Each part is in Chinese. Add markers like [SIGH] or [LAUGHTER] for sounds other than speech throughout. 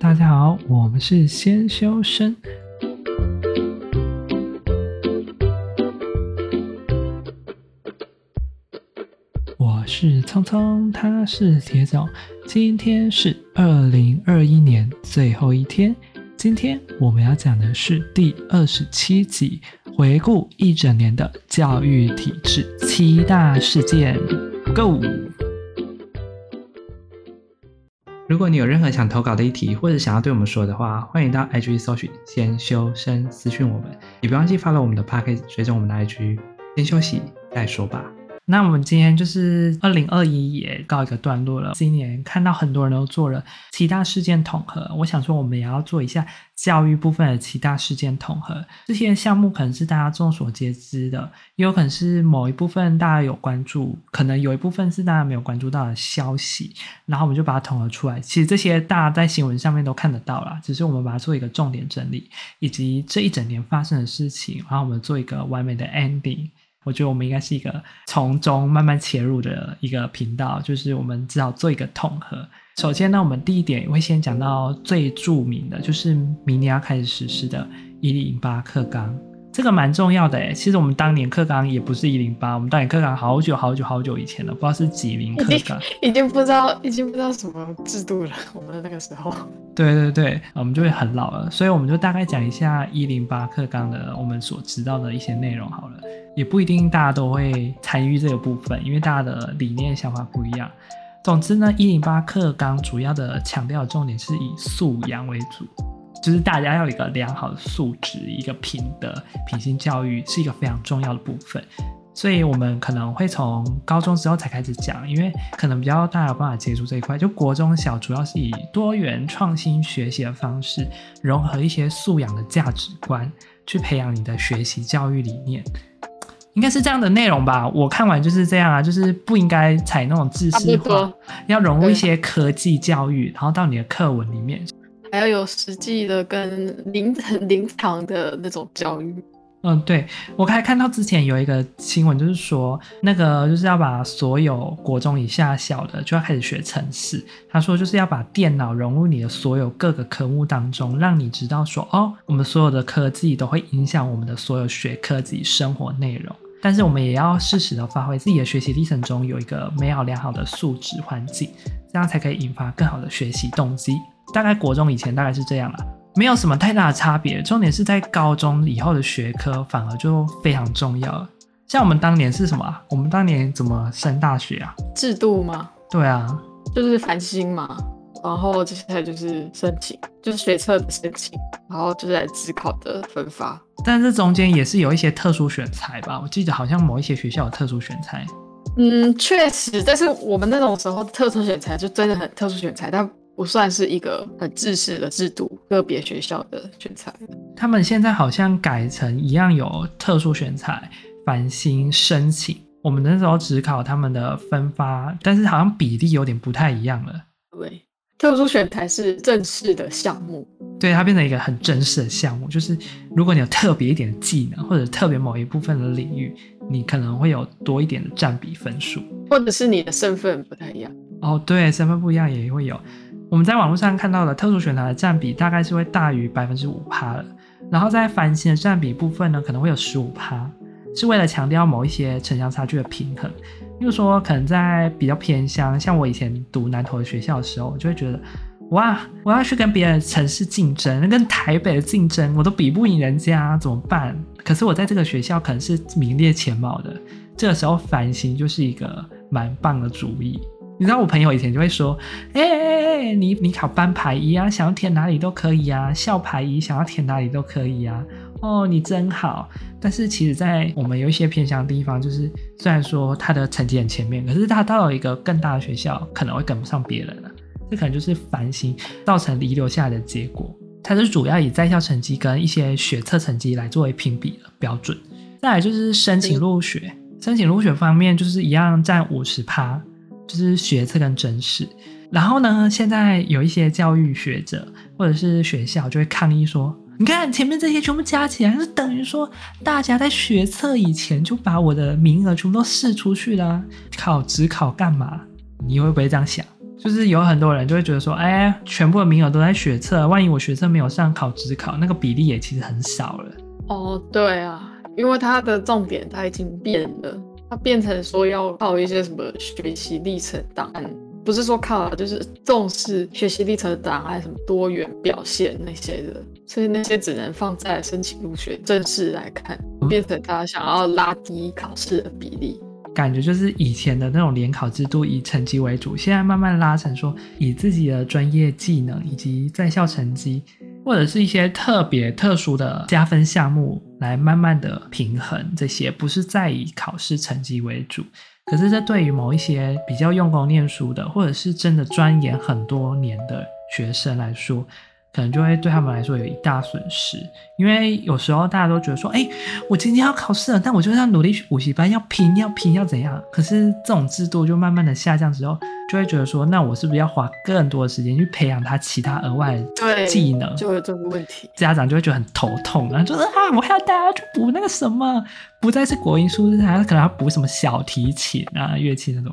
大家好，我们是先修身。我是聪聪，他是铁总。今天是二零二一年最后一天。今天我们要讲的是第二十七集，回顾一整年的教育体制七大事件。Go！如果你有任何想投稿的议题，或者想要对我们说的话，欢迎到 IG 搜寻“先修身”私讯我们，也别忘记发了我们的 p a c k a g e 追踪我们的 IG。先休息再说吧。那我们今天就是二零二一也告一个段落了。今年看到很多人都做了七大事件统合，我想说我们也要做一下教育部分的七大事件统合。这些项目可能是大家众所皆知的，也有可能是某一部分大家有关注，可能有一部分是大家没有关注到的消息，然后我们就把它统合出来。其实这些大家在新闻上面都看得到啦，只是我们把它做一个重点整理，以及这一整年发生的事情，然后我们做一个完美的 ending。我觉得我们应该是一个从中慢慢切入的一个频道，就是我们至少做一个统合。首先呢，我们第一点会先讲到最著名的，就是明年要开始实施的“一零八克纲”。这个蛮重要的诶，其实我们当年课纲也不是一零八，我们当年课纲好久好久好久以前了，不知道是几零课纲，已经不知道已经不知道什么制度了。[LAUGHS] 我们那个时候，对对对，我们就会很老了，所以我们就大概讲一下一零八课纲的我们所知道的一些内容好了，也不一定大家都会参与这个部分，因为大家的理念想法不一样。总之呢，一零八课纲主要的强调重点是以素养为主。就是大家要有一个良好的素质，一个品德、品性教育是一个非常重要的部分，所以我们可能会从高中之后才开始讲，因为可能比较大家有办法接触这一块。就国中小主要是以多元创新学习的方式，融合一些素养的价值观，去培养你的学习教育理念，应该是这样的内容吧？我看完就是这样啊，就是不应该采那种知识化，要融入一些科技教育，然后到你的课文里面。还要有实际的跟临 [LAUGHS] 很临场的那种教育。嗯，对，我还看到之前有一个新闻，就是说那个就是要把所有国中以下小的就要开始学程式。他说就是要把电脑融入你的所有各个科目当中，让你知道说哦，我们所有的科技都会影响我们的所有学科及生活内容。但是我们也要适时的发挥自己的学习历程中有一个美好良好的素质环境，这样才可以引发更好的学习动机。大概国中以前大概是这样啦，没有什么太大的差别。重点是在高中以后的学科反而就非常重要了。像我们当年是什么啊？我们当年怎么升大学啊？制度吗？对啊，就是繁星嘛，然后接下来就是申请，就是学测的申请，然后就是来自考的分发。但是中间也是有一些特殊选材吧？我记得好像某一些学校有特殊选材。嗯，确实，但是我们那种时候特殊选材就真的很特殊选材，但。不算是一个很制式的制度，个别学校的选才。他们现在好像改成一样有特殊选才、繁星申请。我们那时候只考他们的分发，但是好像比例有点不太一样了。对，特殊选才是正式的项目，对，它变成一个很正式的项目。就是如果你有特别一点的技能，或者特别某一部分的领域，你可能会有多一点的占比分数，或者是你的身份不太一样。哦，对，身份不一样也会有。我们在网络上看到的特殊选才的占比大概是会大于百分之五趴的，然后在繁星的占比部分呢，可能会有十五趴，是为了强调某一些城乡差距的平衡。例如说，可能在比较偏乡，像我以前读南投的学校的时候，我就会觉得，哇，我要去跟别的城市竞争，跟台北的竞争，我都比不赢人家，怎么办？可是我在这个学校可能是名列前茅的，这个时候繁星就是一个蛮棒的主意。你知道我朋友以前就会说，哎哎哎，你你考班排一啊，想要填哪里都可以啊，校排一想要填哪里都可以啊，哦，你真好。但是其实，在我们有一些偏向的地方，就是虽然说他的成绩很前面，可是他到了一个更大的学校，可能会跟不上别人了。这可能就是繁星造成遗留下来的结果。它是主要以在校成绩跟一些学测成绩来作为评比的标准。再来就是申请入学，申请入学方面就是一样占五十趴。就是学测跟甄试，然后呢，现在有一些教育学者或者是学校就会抗议说：“你看前面这些全部加起来，就等于说大家在学测以前就把我的名额全部都试出去了，考指考干嘛？”你会不会这样想？就是有很多人就会觉得说，哎，全部的名额都在学测，万一我学测没有上考指考，那个比例也其实很少了。哦，对啊，因为它的重点它已经变了，它变成说要靠一些什么学习历程档案，不是说靠，就是重视学习历程档案，什么多元表现那些的，所以那些只能放在申请入学正式来看，变成他想要拉低考试的比例。感觉就是以前的那种联考制度以成绩为主，现在慢慢拉成说以自己的专业技能以及在校成绩，或者是一些特别特殊的加分项目来慢慢的平衡这些，不是在以考试成绩为主。可是这对于某一些比较用功念书的，或者是真的钻研很多年的学生来说，可能就会对他们来说有一大损失，因为有时候大家都觉得说，哎，我今天要考试了，但我就是要努力去补习班，要拼，要拼，要怎样？可是这种制度就慢慢的下降之后，就会觉得说，那我是不是要花更多的时间去培养他其他额外的技能？就有这个问题，家长就会觉得很头痛，然后就是啊，我还要带他去补那个什么，不再是国英数，还可能要补什么小提琴啊、乐器那种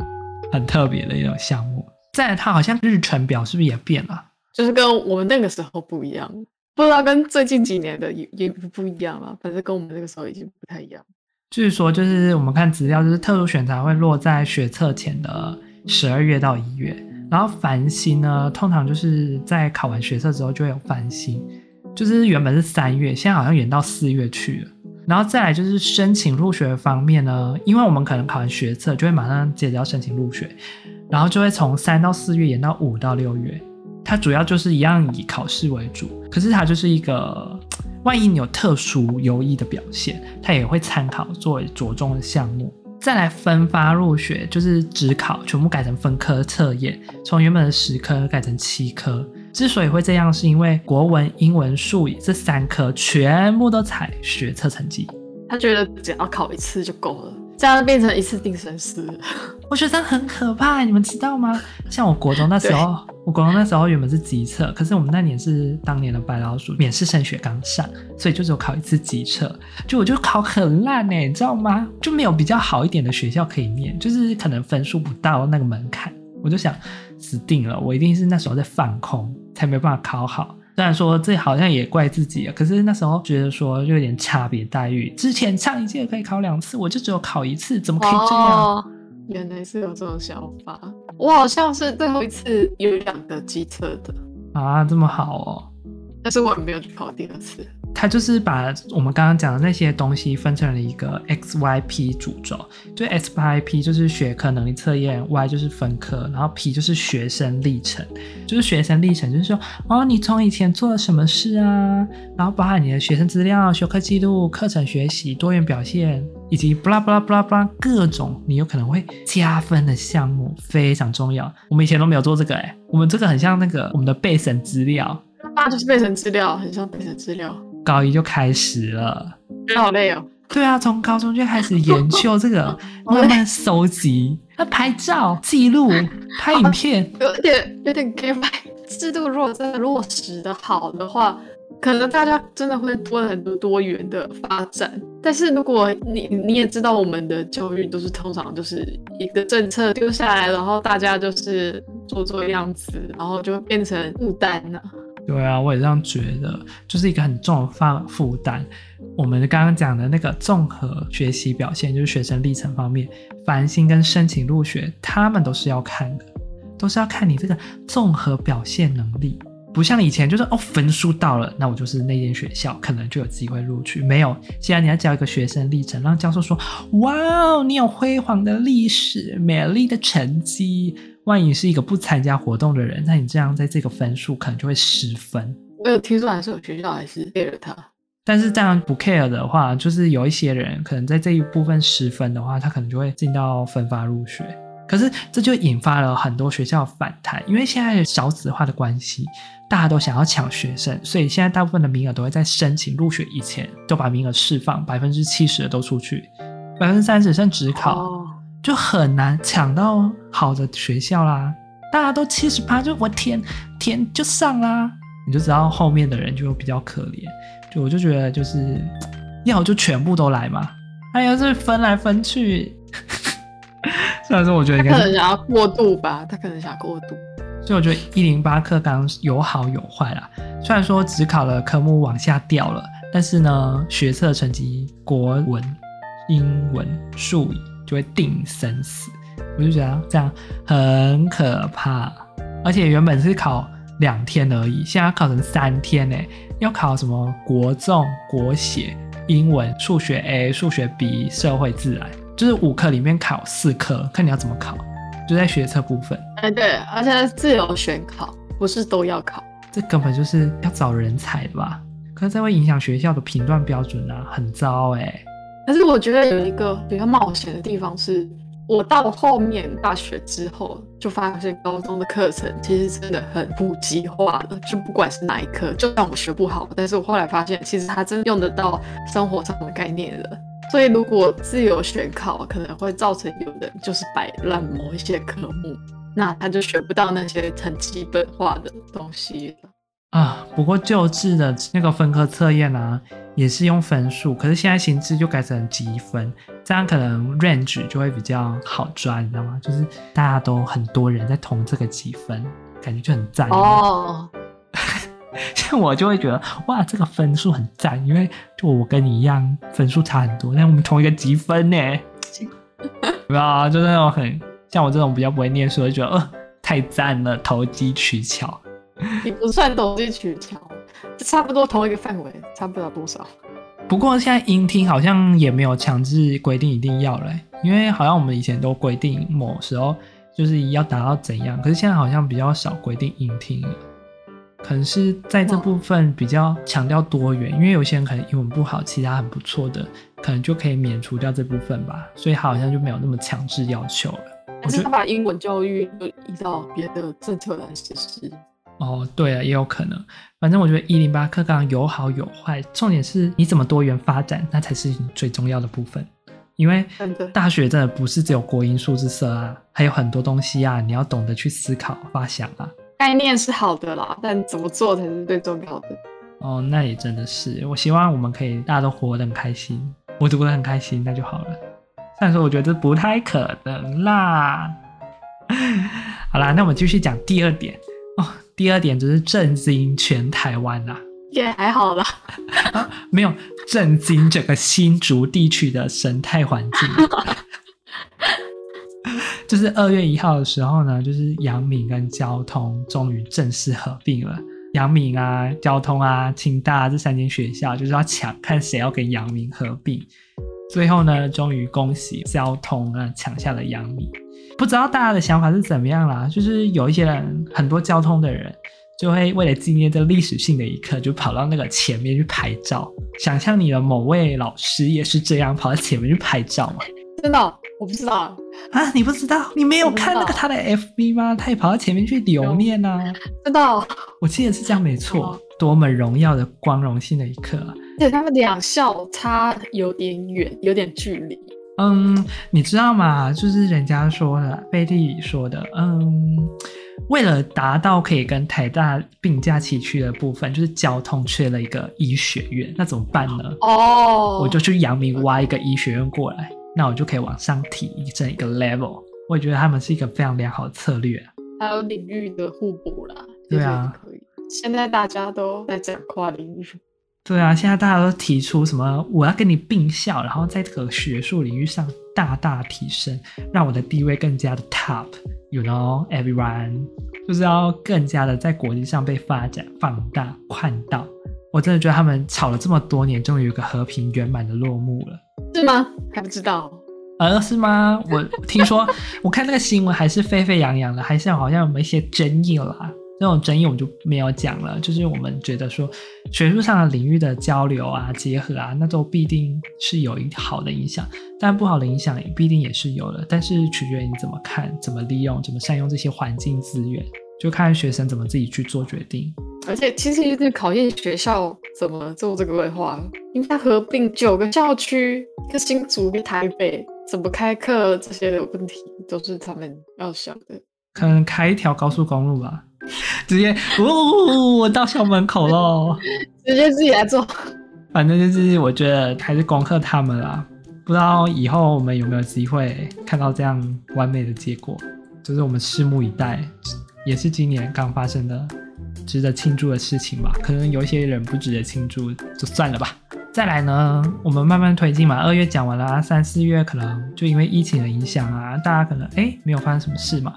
很特别的一种项目。再来，他好像日程表是不是也变了？就是跟我们那个时候不一样，不知道跟最近几年的也也不一样了。反正跟我们那个时候已经不太一样。据说就是我们看资料，就是特殊选才会落在学测前的十二月到一月，然后繁星呢，通常就是在考完学测之后就会有繁星，就是原本是三月，现在好像延到四月去了。然后再来就是申请入学方面呢，因为我们可能考完学测就会马上接着要申请入学，然后就会从三到四月延到五到六月。它主要就是一样以考试为主，可是它就是一个，万一你有特殊优异的表现，它也会参考作为着重的项目。再来分发入学，就是只考全部改成分科测验，从原本的十科改成七科。之所以会这样，是因为国文、英文、数理这三科全部都采学测成绩，他觉得只要考一次就够了。这样变成一次定生死，[LAUGHS] 我觉得很可怕，你们知道吗？像我国中那时候，我国中那时候原本是基测，可是我们那年是当年的白老鼠，免试升学刚上，所以就只有考一次基测，就我就考很烂呢，你知道吗？就没有比较好一点的学校可以念，就是可能分数不到那个门槛，我就想死定了，我一定是那时候在放空，才没办法考好。虽然说这好像也怪自己啊，可是那时候觉得说就有点差别待遇。之前上一届可以考两次，我就只有考一次，怎么可以这样？哦，原来是有这种想法。我好像是最后一次有两个机测的啊，这么好哦。但是我也没有去考第二次。他就是把我们刚刚讲的那些东西分成了一个 X Y P 主轴，就 X Y P 就是学科能力测验，Y 就是分科，然后 P 就是学生历程，就是学生历程，就是说哦，你从以前做了什么事啊，然后包含你的学生资料、学科记录、课程学习、多元表现，以及布拉布拉布拉布拉各种你有可能会加分的项目，非常重要。我们以前都没有做这个哎，我们这个很像那个我们的备审资料，那就是备审资料，很像备审资料。高一就开始了，觉得好累哦。对啊，从高中就开始研究这个，[LAUGHS] 慢慢收集，那拍照、记录、拍影片，有点有点 gay。制度如果真的落实的好的话，可能大家真的会多很多多元的发展。但是如果你你也知道，我们的教育都是通常就是一个政策丢下来，然后大家就是做做样子，然后就变成负担了。对啊，我也这样觉得，就是一个很重的负负担。我们刚刚讲的那个综合学习表现，就是学生历程方面，繁星跟申请入学，他们都是要看的，都是要看你这个综合表现能力。不像以前，就是哦，分数到了，那我就是那间学校，可能就有机会录取。没有，现在你要教一个学生历程，让教授说，哇哦，你有辉煌的历史，美丽的成绩。万一是一个不参加活动的人，那你这样在这个分数可能就会失分。我有听说还是有学校还是 care 他，但是这样不 care 的话，就是有一些人可能在这一部分失分的话，他可能就会进到分发入学。可是这就引发了很多学校反弹，因为现在少子化的关系，大家都想要抢学生，所以现在大部分的名额都会在申请入学以前都把名额释放，百分之七十的都出去，百分之三十剩只考。哦就很难抢到好的学校啦，大家都七十八，就我填填就上啦，你就知道后面的人就比较可怜。就我就觉得就是要就全部都来嘛，还有是分来分去。[LAUGHS] 虽然说我觉得应该他可能想要过渡吧，他可能想过渡。所以我觉得一零八课纲有好有坏啦。虽然说只考了科目往下掉了，但是呢，学测成绩国文、英文、数理就会定生死。我就觉得这样很可怕，而且原本是考两天而已，现在要考成三天呢。要考什么国综、国写、英文、数学 A、数学 B、社会自然，就是五科里面考四科，看你要怎么考。就在学测部分，哎对，而且自由选考，不是都要考。这根本就是要找人才的吧？可是这会影响学校的评断标准啊，很糟哎、欸。可是我觉得有一个比较冒险的地方是。我到后面大学之后，就发现高中的课程其实真的很普及化了。就不管是哪一科，就算我学不好，但是我后来发现，其实它真的用得到生活上的概念了。所以如果自由选考，可能会造成有人就是摆烂某一些科目，那他就学不到那些很基本化的东西了。啊，不过旧制的那个分科测验啊，也是用分数，可是现在形制就改成积分，这样可能 range 就会比较好抓，你知道吗？就是大家都很多人在同这个积分，感觉就很赞哦。[LAUGHS] 像我就会觉得哇，这个分数很赞，因为就我跟你一样分数差很多，但我们同一个积分呢，[LAUGHS] 对吧？就是那种很像我这种比较不会念书，就觉得呃太赞了，投机取巧。你不算投机取巧，就差不多同一个范围，差不了多少。不过现在音听好像也没有强制规定一定要了，因为好像我们以前都规定某时候就是要达到怎样，可是现在好像比较少规定音听了，可能是在这部分比较强调多元，因为有些人可能英文不好，其他很不错的，可能就可以免除掉这部分吧，所以好像就没有那么强制要求了。可是他把英文教育就依照别的政策来实施。哦，对啊，也有可能。反正我觉得一零八课纲有好有坏，重点是你怎么多元发展，那才是你最重要的部分。因为大学真的不是只有国英数字社啊，还有很多东西啊，你要懂得去思考、发想啊。概念是好的啦，但怎么做才是最重要的。哦，那也真的是。我希望我们可以大家都活得很开心，我读得很开心，那就好了。虽然说我觉得这不太可能啦。[LAUGHS] 好啦，那我们继续讲第二点。第二点就是震惊全台湾呐，也还好吧，啊，没有震惊整个新竹地区的生态环境。[LAUGHS] 就是二月一号的时候呢，就是阳明跟交通终于正式合并了。阳明啊、交通啊、清大啊，这三间学校就是要抢看谁要跟阳明合并。最后呢，终于恭喜交通啊抢下了阳明。不知道大家的想法是怎么样啦？就是有一些人，很多交通的人，就会为了纪念这个历史性的一刻，就跑到那个前面去拍照。想象你的某位老师也是这样跑到前面去拍照吗？真的？我不知道啊！你不知道？你没有看那个他的 FB 吗？他也跑到前面去留念啊！知道？我记得是这样，没错。多么荣耀的光荣性的一刻啊！对，他们两校差有点远，有点距离。嗯，你知道吗？就是人家说的，贝蒂说的，嗯，为了达到可以跟台大并驾齐驱的部分，就是交通缺了一个医学院，那怎么办呢？哦，我就去阳明挖一个医学院过来，那我就可以往上提升一个 level。我也觉得他们是一个非常良好的策略。还有领域的互补啦，对啊，可以。现在大家都在讲跨领域。对啊，现在大家都提出什么？我要跟你并校，然后在这个学术领域上大大提升，让我的地位更加的 top。You know, everyone，就是要更加的在国际上被发展、放大、看到。我真的觉得他们吵了这么多年，终于有个和平圆满的落幕了。是吗？还不知道。呃，是吗？我听说，我看那个新闻还是沸沸扬扬的，还是好像有一些争议啦。这种争议我们就没有讲了，就是我们觉得说学术上的领域的交流啊、结合啊，那都必定是有一好的影响，但不好的影响也必定也是有的。但是取决于你怎么看、怎么利用、怎么善用这些环境资源，就看学生怎么自己去做决定。而且其实也是考验学校怎么做这个规划，因为它合并九个校区，一个新竹、一个台北，怎么开课这些的问题都是他们要想的。可能开一条高速公路吧。[LAUGHS] 直接，呜，我到校门口喽！[LAUGHS] 直接自己来做。反正就是，我觉得还是恭贺他们啦。不知道以后我们有没有机会看到这样完美的结果，就是我们拭目以待。也是今年刚发生的值得庆祝的事情吧。可能有一些人不值得庆祝，就算了吧。再来呢，我们慢慢推进嘛。二月讲完了，三四月可能就因为疫情的影响啊，大家可能哎没有发生什么事嘛。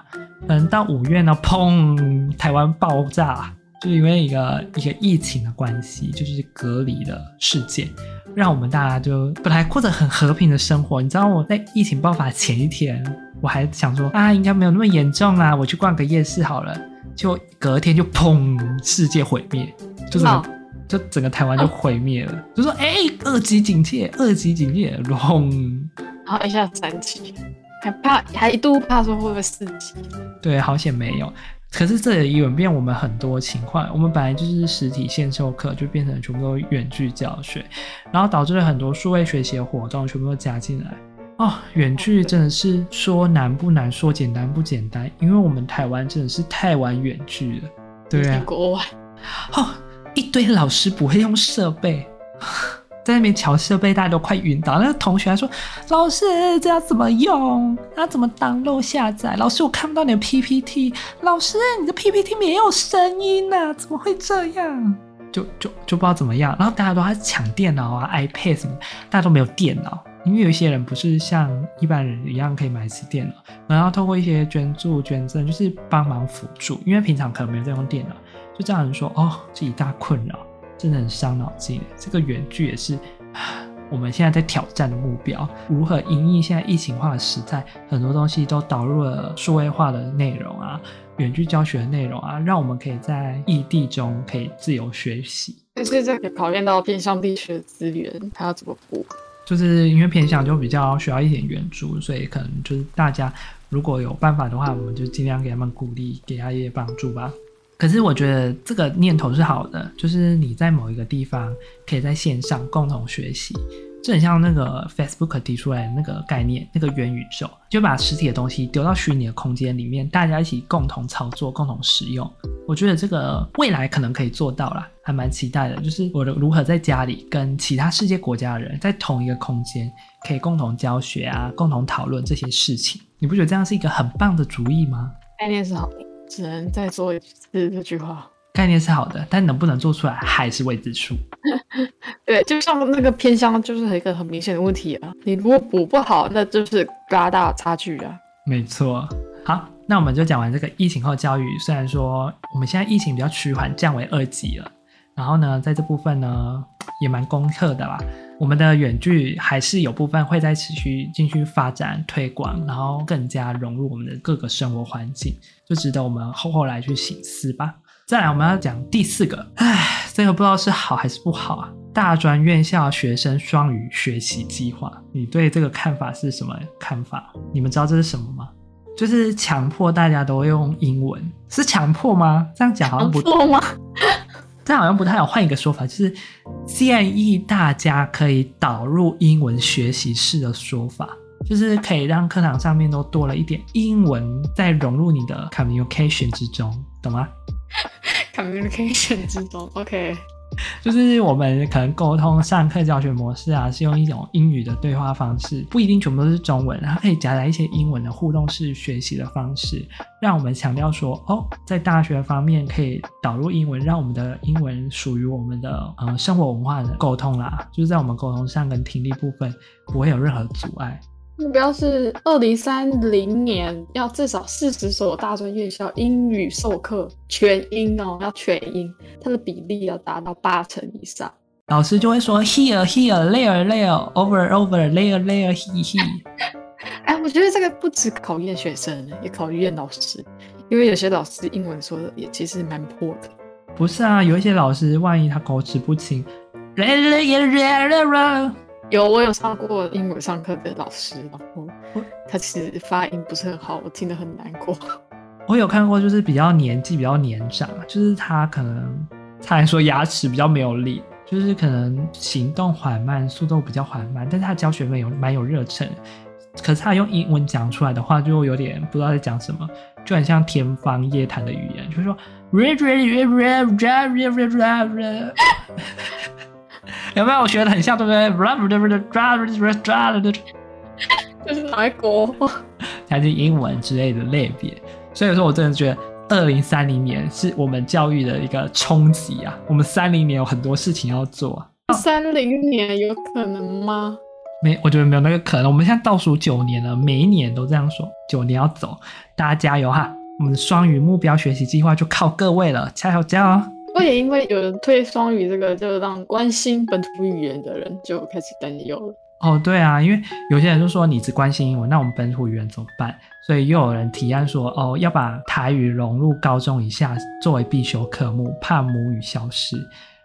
可能到五月呢，砰，台湾爆炸，就因为一个一个疫情的关系，就是隔离的事件。让我们大家就本来过着很和平的生活，你知道我在疫情爆发前一天，我还想说啊，应该没有那么严重啦，我去逛个夜市好了。就隔天就砰，世界毁灭，就是、就整个台湾就毁灭了。Oh. [LAUGHS] 就说哎，二级警戒，二级警戒，轰，然后一下三级，还怕还一度怕说会不会四级？对，好险没有。可是这也演变我们很多情况，我们本来就是实体线授课，就变成全部都远距教学，然后导致了很多数位学习的活动全部都加进来。哦，远距真的是说难不难，说简单不简单，因为我们台湾真的是太玩远距了，对啊，国外，哦，一堆老师不会用设备。[LAUGHS] 在那边调设备，大家都快晕倒。那个同学还说：“老师，这要怎么用？要怎么登录下载？老师，我看不到你的 PPT。老师，你的 PPT 没有声音呢？怎么会这样？就就就不知道怎么样。然后大家都在抢电脑啊，iPad 什么，大家都没有电脑，因为有一些人不是像一般人一样可以买起电脑，然后透过一些捐助捐赠，就是帮忙辅助。因为平常可能没有在用电脑，就这样人说：哦，这一大困扰。”真的很伤脑筋，这个远距也是 [SIGHS] 我们现在在挑战的目标。如何因应现在疫情化的时代，很多东西都导入了数位化的内容啊，远距教学的内容啊，让我们可以在异地中可以自由学习。但是这个考验到偏向地区的资源，它要怎么补？就是因为偏向就比较需要一点援助，所以可能就是大家如果有办法的话，我们就尽量给他们鼓励，给他一些帮助吧。可是我觉得这个念头是好的，就是你在某一个地方可以在线上共同学习，就很像那个 Facebook 提出来的那个概念，那个元宇宙，就把实体的东西丢到虚拟的空间里面，大家一起共同操作、共同使用。我觉得这个未来可能可以做到啦，还蛮期待的。就是我的如何在家里跟其他世界国家的人在同一个空间，可以共同教学啊，共同讨论这些事情。你不觉得这样是一个很棒的主意吗？概念是好的。只能再做一次这句话。概念是好的，但能不能做出来还是未知数。[LAUGHS] 对，就像那个偏乡，就是一个很明显的问题啊。你如果补不好，那就是拉大差距啊。没错。好，那我们就讲完这个疫情后教育。虽然说我们现在疫情比较趋缓，降为二级了，然后呢，在这部分呢也蛮攻克的啦。我们的远距还是有部分会在持续进去发展推广，然后更加融入我们的各个生活环境，就值得我们后后来去省思吧。再来，我们要讲第四个，唉，这个不知道是好还是不好啊。大专院校学生双语学习计划，你对这个看法是什么看法？你们知道这是什么吗？就是强迫大家都用英文，是强迫吗？这样讲好像不错吗？[LAUGHS] 这好像不太好，换一个说法，就是建议大家可以导入英文学习式的说法，就是可以让课堂上面都多了一点英文，在融入你的 communication 之中，懂吗？communication 之中，OK。就是我们可能沟通上课教学模式啊，是用一种英语的对话方式，不一定全部都是中文，它可以夹杂一些英文的互动式学习的方式，让我们强调说，哦，在大学方面可以导入英文，让我们的英文属于我们的呃生活文化的沟通啦，就是在我们沟通上跟听力部分不会有任何阻碍。目标是二零三零年要至少四十所大专院校英语授课全英哦，要全英，它的比例要达到八成以上。老师就会说 here here there there over over there there he he。[LAUGHS] 哎，我觉得这个不止考验学生，也考验老师，因为有些老师英文说的也其实蛮破的。不是啊，有一些老师万一他口齿不清。有，我有上过英文上课的老师，然后他其实发音不是很好，我听得很难过。[LAUGHS] 我有看过，就是比较年纪比较年长，就是他可能他还说牙齿比较没有力，就是可能行动缓慢，速度比较缓慢，但是他教学蛮有蛮有热忱。可是他用英文讲出来的话，就有点不知道在讲什么，就很像天方夜谭的语言，就是说。[LAUGHS] 有没有我学的很像，对不对？这是哪国？还是英文之类的类别。所以说我真的觉得二零三零年是我们教育的一个冲击啊！我们三零年有很多事情要做。三零年有可能吗？没，我觉得没有那个可能。我们现在倒数九年了，每一年都这样说，九年要走，大家加油哈！我们的双语目标学习计划就靠各位了，加油加油！我也因为有人推双语这个，就让关心本土语言的人就开始担忧了。哦，对啊，因为有些人就说你只关心英文，那我们本土语言怎么办？所以又有人提案说，哦，要把台语融入高中以下作为必修科目，怕母语消失，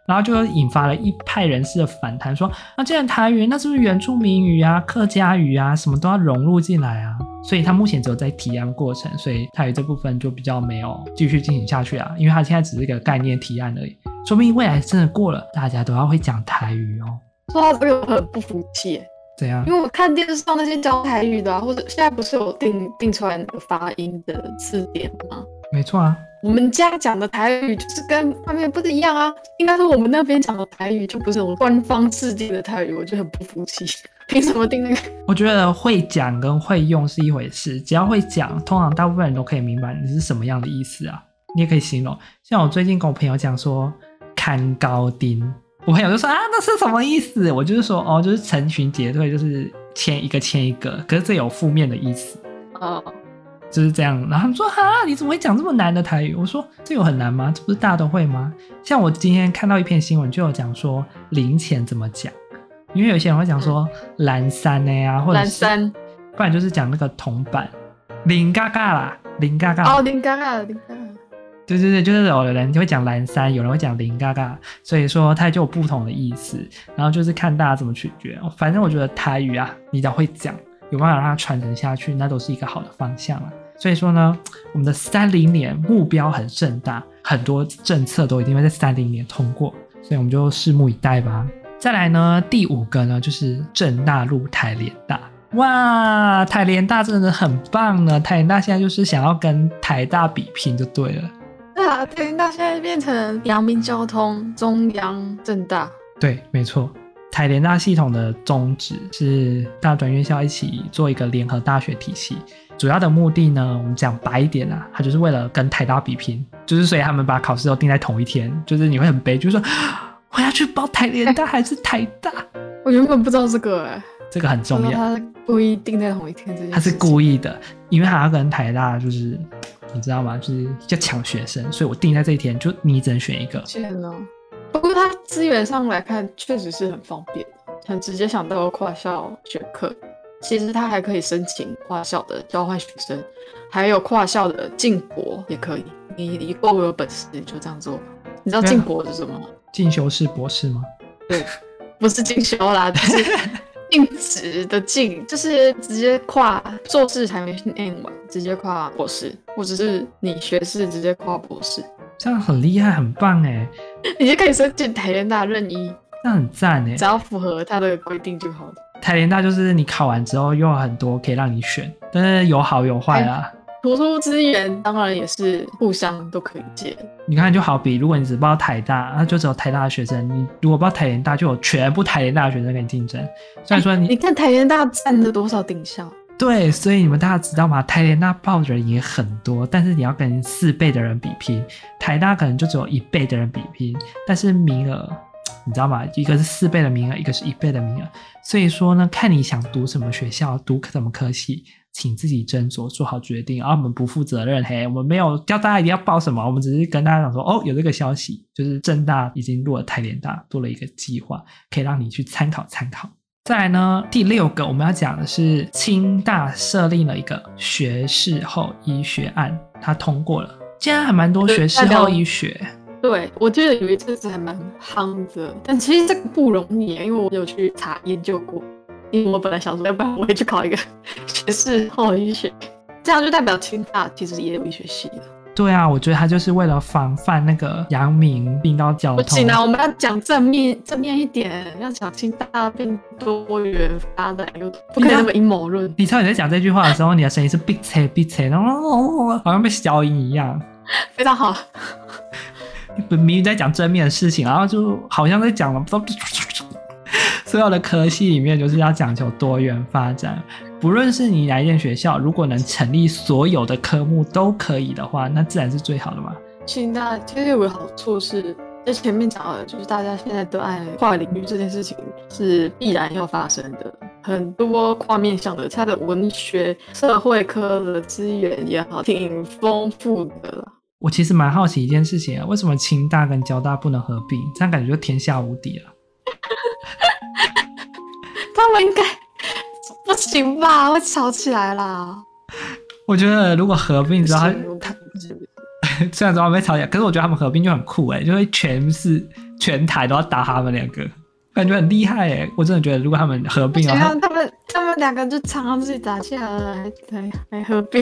然后就引发了一派人士的反弹，说，那既然台语，那是不是原住民语啊、客家语啊，什么都要融入进来啊？所以他目前只有在提案过程，所以台语这部分就比较没有继续进行下去啊，因为他现在只是一个概念提案而已，说不定未来真的过了，大家都要会讲台语哦。说到这个，我很不服气。怎样？因为我看电视上那些教台语的啊，或者现在不是有定定出来那个发音的字典吗？没错啊，我们家讲的台语就是跟外面不是一样啊。应该说我们那边讲的台语就不是那种官方制定的台语，我就很不服气。[LAUGHS] 凭什么定那个？我觉得会讲跟会用是一回事，只要会讲，通常大部分人都可以明白你是什么样的意思啊。你也可以形容，像我最近跟我朋友讲说看高丁。我朋友就说啊，那是什么意思？我就是说哦，就是成群结队，就是牵一个牵一个，可是这有负面的意思哦，就是这样。然后他们说啊，你怎么会讲这么难的台语？我说这有很难吗？这不是大家都会吗？像我今天看到一篇新闻，就有讲说零钱怎么讲，因为有些人会讲说蓝山的呀，或者蓝山，不然就是讲那个铜板零嘎嘎啦，零嘎嘎哦，零嘎嘎，零嘎嘎。对对对，就是有的人就会讲蓝山，有人会讲零嘎嘎，所以说它就有不同的意思。然后就是看大家怎么取决。反正我觉得台语啊，你只要会讲，有办法让它传承下去，那都是一个好的方向啊。所以说呢，我们的三零年目标很盛大，很多政策都一定会在三零年通过，所以我们就拭目以待吧。再来呢，第五个呢就是政大入台联大，哇，台联大真的很棒呢。台联大现在就是想要跟台大比拼就对了。对啊，台联大现在变成阳明交通、中央、政大。对，没错。台联大系统的宗旨是大专院校一起做一个联合大学体系，主要的目的呢，我们讲白一点啊，他就是为了跟台大比拼，就是所以他们把考试都定在同一天，就是你会很悲，就是说我要去报台联大还是台大？我原本不知道这个哎、欸，这个很重要。他故意定在同一天，这件事他是故意的，因为他要跟台大就是。你知道吗？就是要抢学生，所以我定在这一天，就你只能选一个。天哪！不过他资源上来看，确实是很方便，很直接想到跨校选课。其实他还可以申请跨校的交换学生，还有跨校的进博也可以。你你够有本事，你就这样做。你知道进博是什么吗？进修是博士吗？对，不是进修啦，[LAUGHS] 就是。进职的进就是直接跨硕士还没念完，直接跨博士，或者是你学士直接跨博士，这样很厉害，很棒哎！[LAUGHS] 你就可以申请台联大任一，那很赞哎！只要符合他的规定就好了。台联大就是你考完之后又有很多可以让你选，但是有好有坏啊。欸图书资源当然也是互相都可以借。你看，就好比如果你只报台大，那就只有台大的学生；你如果报台联大，就有全部台联大的学生跟你竞争。虽然说你，你看台联大占了多少顶校？对，所以你们大家知道吗？台联大报的人也很多，但是你要跟四倍的人比拼，台大可能就只有一倍的人比拼，但是名额，你知道吗？一个是四倍的名额，一个是一倍的名额。所以说呢，看你想读什么学校，读什么科系。请自己斟酌，做好决定。而、啊、我们不负责任，嘿，我们没有叫大家一定要报什么，我们只是跟大家讲说，哦，有这个消息，就是政大已经入了台联大，做了一个计划，可以让你去参考参考。再来呢，第六个我们要讲的是清大设立了一个学士后医学案，它通过了，竟然还蛮多学士后医学。对，我记得有一阵子还蛮夯的，但其实这个不容易，因为我有去查研究过。因为我本来想说，要不然我也去考一个 [LAUGHS] 学士后医学，这样就代表清大其实也有医学系了。对啊，我觉得他就是为了防范那个阳明病到交通。不行啊，我们要讲正面正面一点，要讲清大病多元发展，又不可以那么阴谋论。你知道你在讲这句话的时候，你的声音是闭塞闭塞，然后好像被消音一样，[LAUGHS] 非常好。明明在讲正面的事情，然后就好像在讲了不知道。[LAUGHS] 所有的科系里面就是要讲求多元发展。不论是你哪一间学校，如果能成立所有的科目都可以的话，那自然是最好的嘛。清大其实有个好处是，在前面讲的，就是大家现在都爱跨领域这件事情是必然要发生的。很多跨面向的，它的文学、社会科的资源也好，挺丰富的了。我其实蛮好奇一件事情啊，为什么清大跟交大不能合并？这样感觉就天下无敌了。[LAUGHS] 他们应该 [LAUGHS] 不行吧？会吵起来啦。我觉得如果合并之后，他 [LAUGHS] 虽然说没吵起来，可是我觉得他们合并就很酷哎，就会全是全台都要打他们两个。感觉很厉害哎！我真的觉得，如果他们合并啊，他们他们两个就常常自己打架了，对还合并。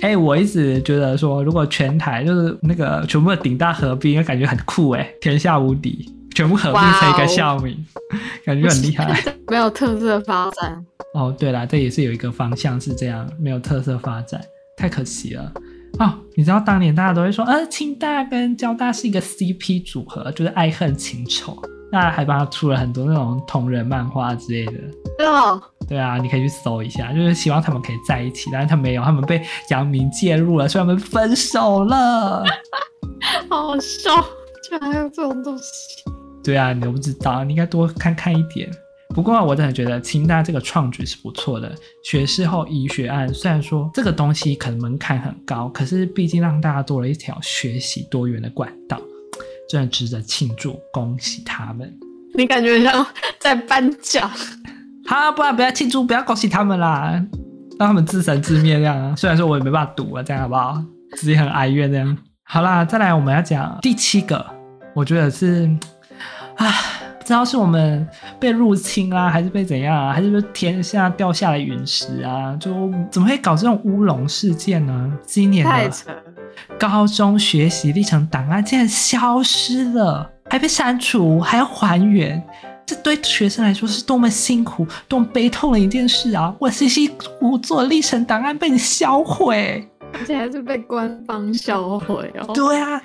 哎、欸，我一直觉得说，如果全台就是那个全部的顶大合并，感觉很酷哎，天下无敌，全部合并成一个校名，wow、感觉很厉害。[LAUGHS] 没有特色发展。[LAUGHS] 哦，对啦，这也是有一个方向是这样，没有特色发展，太可惜了。哦，你知道当年大家都会说，呃，清大跟交大是一个 CP 组合，就是爱恨情仇。那还帮他出了很多那种同人漫画之类的，对啊，对啊，你可以去搜一下，就是希望他们可以在一起，但是他们没有，他们被杨明介入了，所以他们分手了。好 [LAUGHS] 好笑，居然还有这种东西。对啊，你都不知道，你应该多看看一点。不过我真的觉得清大这个创举是不错的，学士后医学案虽然说这个东西可能门槛很高，可是毕竟让大家多了一条学习多元的管道。真的值得庆祝，恭喜他们！你感觉像在颁奖？好，不然不要庆祝，不要恭喜他们啦，让他们自生自灭这样啊！虽然说我也没办法赌啊，这样好不好？自己很哀怨这样。好啦，再来我们要讲第七个，我觉得是啊。不知道是我们被入侵啊，还是被怎样啊，还是说天下掉下来陨石啊？就怎么会搞这种乌龙事件呢？今年的高中学习历程档案竟然消失了，还被删除，还要还原，这对学生来说是多么辛苦、多么悲痛的一件事啊！我辛辛苦苦做的历程档案被你销毁，而且还是被官方销毁哦。对啊。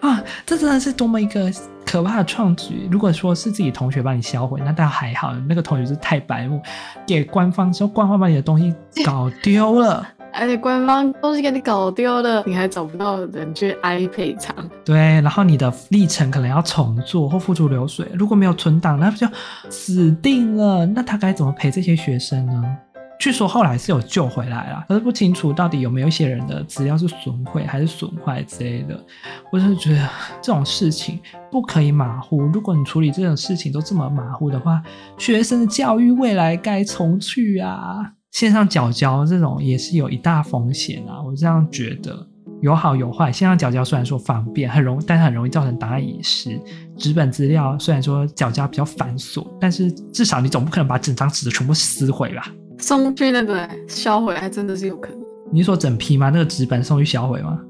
啊，这真的是多么一个可怕的创举！如果说是自己同学帮你销毁，那倒还好，那个同学是太白目，给官方说官方把你的东西搞丢了，而且官方东西给你搞丢了，你还找不到人去挨赔偿。对，然后你的历程可能要重做或付诸流水，如果没有存档，那不就死定了？那他该怎么赔这些学生呢？据说后来是有救回来了，可是不清楚到底有没有一些人的资料是损毁还是损坏之类的。我是觉得这种事情不可以马虎。如果你处理这种事情都这么马虎的话，学生的教育未来该重去啊！线上缴交这种也是有一大风险啊，我这样觉得有好有坏。线上缴交虽然说方便，很容易，但是很容易造成档案遗失。纸本资料虽然说缴交比较繁琐，但是至少你总不可能把整张纸全部撕毁吧？送去那个销毁还真的是有可能。你说整批吗？那个纸本送去销毁吗？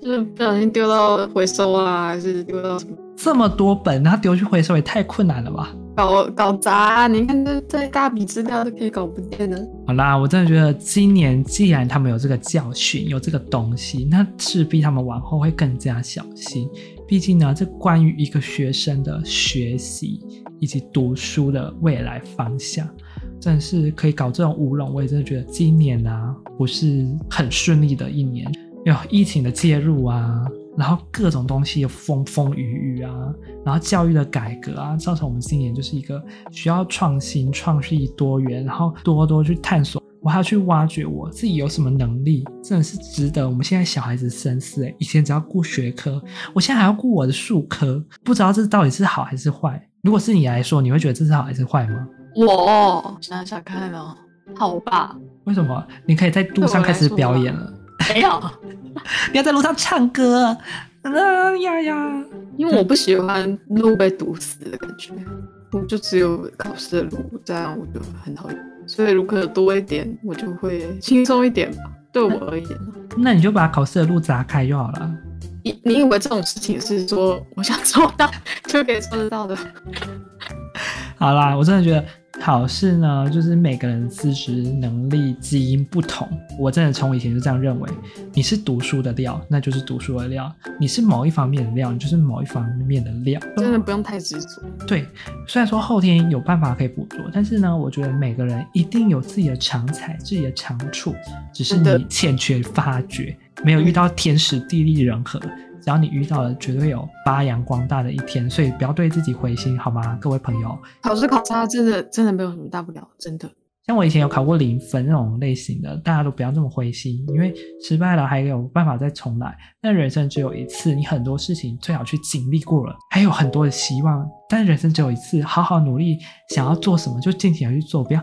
就是不小心丢到回收啊，还是丢到什么？这么多本，那丢去回收也太困难了吧？搞搞砸，你看这这大笔资料都可以搞不见的。好啦，我真的觉得今年既然他们有这个教训，有这个东西，那势必他们往后会更加小心。毕竟呢，这关于一个学生的学习以及读书的未来方向。真的是可以搞这种乌龙，我也真的觉得今年啊不是很顺利的一年，有疫情的介入啊，然后各种东西有风风雨雨啊，然后教育的改革啊，造成我们今年就是一个需要创新、创意、多元，然后多多去探索，我还要去挖掘我自己有什么能力，真的是值得我们现在小孩子深思诶。以前只要顾学科，我现在还要顾我的术科，不知道这到底是好还是坏。如果是你来说，你会觉得这是好还是坏吗？我想想看哦，好吧。为什么？你可以在路上开始表演了？没有，[LAUGHS] [LAUGHS] 你要在路上唱歌啊呀呀！因为我不喜欢路被堵死的感觉，我就只有考试的路，这样我就很讨厌。所以如果多一点，我就会轻松一点吧。对我而言，那你就把考试的路砸开就好了。你你以为这种事情是说我想做到就可以做得到的？[LAUGHS] 好啦，我真的觉得考试呢，就是每个人资质能力基因不同。我真的从以前就这样认为，你是读书的料，那就是读书的料；你是某一方面的料，你就是某一方面的料。真的不用太执着。对，虽然说后天有办法可以补足，但是呢，我觉得每个人一定有自己的长才、自己的长处，只是你欠缺发掘，没有遇到天时地利人和。只要你遇到了，绝对有发扬光大的一天，所以不要对自己灰心，好吗，各位朋友？考试考差真的真的没有什么大不了，真的。像我以前有考过零分那种类型的，大家都不要这么灰心，因为失败了还有办法再重来。但人生只有一次，你很多事情最好去经历过了，还有很多的希望。但人生只有一次，好好努力，想要做什么就尽情的去做，不要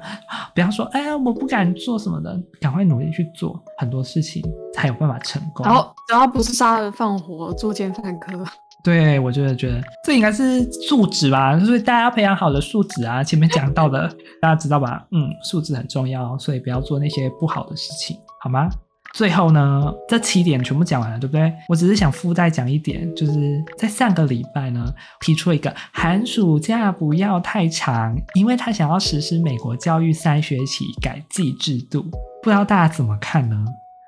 不要说哎呀我不敢做什么的，赶快努力去做，很多事情才有办法成功。然后只要不是杀人放火、作奸犯科。对，我觉得觉得这应该是素质吧，所以大家培养好的素质啊。前面讲到的，大家知道吧？嗯，素质很重要，所以不要做那些不好的事情，好吗？最后呢，这七点全部讲完了，对不对？我只是想附带讲一点，就是在上个礼拜呢，提出了一个寒暑假不要太长，因为他想要实施美国教育三学期改季制度，不知道大家怎么看呢？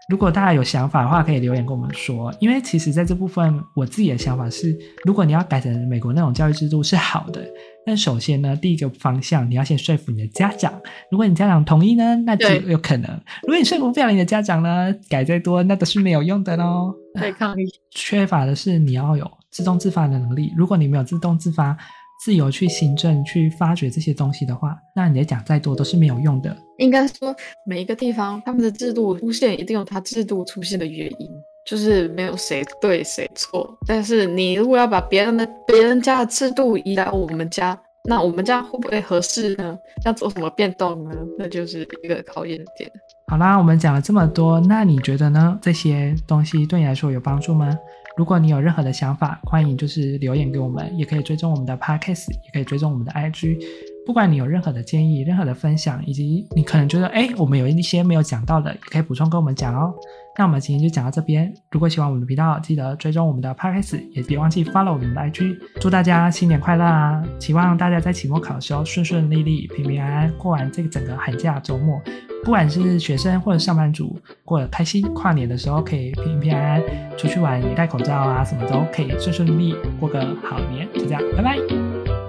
如果大家有想法的话，可以留言跟我们说。因为其实在这部分，我自己的想法是，如果你要改成美国那种教育制度是好的，但首先呢，第一个方向你要先说服你的家长。如果你家长同意呢，那就有可能；如果你说服不了你的家长呢，改再多那都是没有用的喽。对抗力。[LAUGHS] 缺乏的是你要有自动自发的能力。如果你没有自动自发，自由去行政、去发掘这些东西的话，那你讲再多都是没有用的。应该说，每一个地方他们的制度出现，一定有它制度出现的原因，就是没有谁对谁错。但是你如果要把别人的别人家的制度移来我们家，那我们家会不会合适呢？要做什么变动呢？那就是一个考验的点。好啦，我们讲了这么多，那你觉得呢？这些东西对你来说有帮助吗？如果你有任何的想法，欢迎就是留言给我们，也可以追踪我们的 Podcast，也可以追踪我们的 IG。不管你有任何的建议、任何的分享，以及你可能觉得哎，我们有一些没有讲到的，也可以补充跟我们讲哦。那我们今天就讲到这边。如果喜欢我们的频道，记得追踪我们的 Podcast，也别忘记 follow 我们的 IG。祝大家新年快乐啊！希望大家在期末考的时候顺顺利利、平平安安过完这个整个寒假周末。不管是学生或者上班族，过得开心，跨年的时候可以平平安安出去玩，也戴口罩啊，什么都可以顺顺利利过个好年。就这样，拜拜。